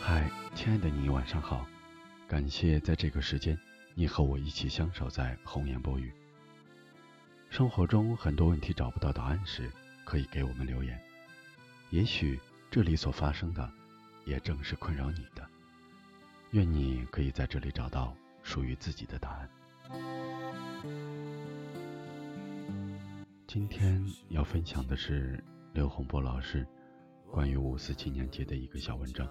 嗨，亲爱的你，晚上好！感谢在这个时间，你和我一起相守在红颜薄雨。生活中很多问题找不到答案时，可以给我们留言。也许这里所发生的，也正是困扰你的。愿你可以在这里找到属于自己的答案。今天要分享的是刘洪波老师关于五四青年节的一个小文章。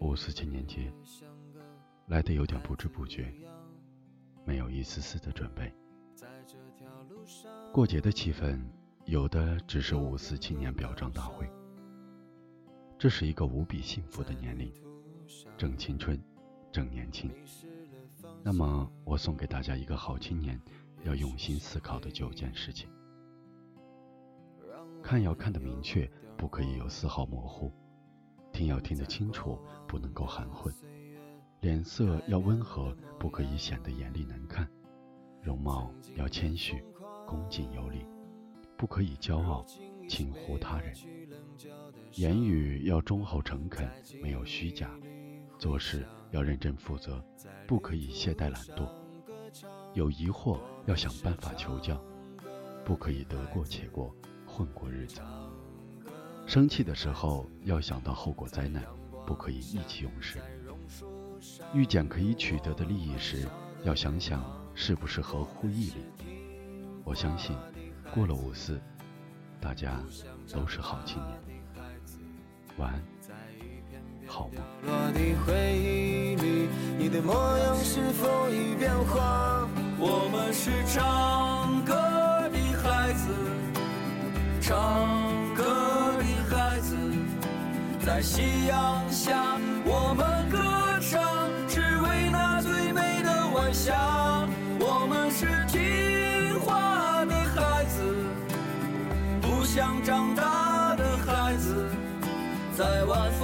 五四青年节来的有点不知不觉，没有一丝丝的准备。过节的气氛，有的只是五四青年表彰大会。这是一个无比幸福的年龄，正青春，正年轻。那么，我送给大家一个好青年要用心思考的九件事情：看要看得明确，不可以有丝毫模糊；听要听得清楚，不能够含混；脸色要温和，不可以显得严厉难看；容貌要谦虚，恭敬有礼，不可以骄傲，轻忽他人；言语要忠厚诚恳，没有虚假。做事要认真负责，不可以懈怠懒惰；有疑惑要想办法求教，不可以得过且过，混过日子。生气的时候要想到后果灾难，不可以意气用事。遇见可以取得的利益时，要想想是不是合乎义理。我相信，过了五四，大家都是好青年。晚安。好吗？落的回忆里，你的模样是否已变化？我们是唱歌的孩子，唱歌的孩子，在夕阳下，我们歌唱，只为那最美的晚霞。我们是听话的孩子，不想长大的孩子，在晚风。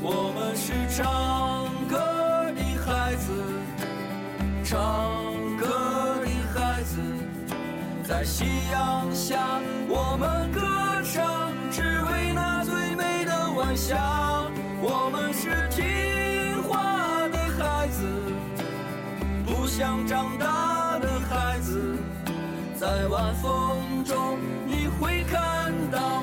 我们是唱歌的孩子。唱歌的孩子，在夕阳下，我们歌唱，只为那最美的晚霞。我们是听话的孩子，不想长大的孩子，在晚风中，你会看到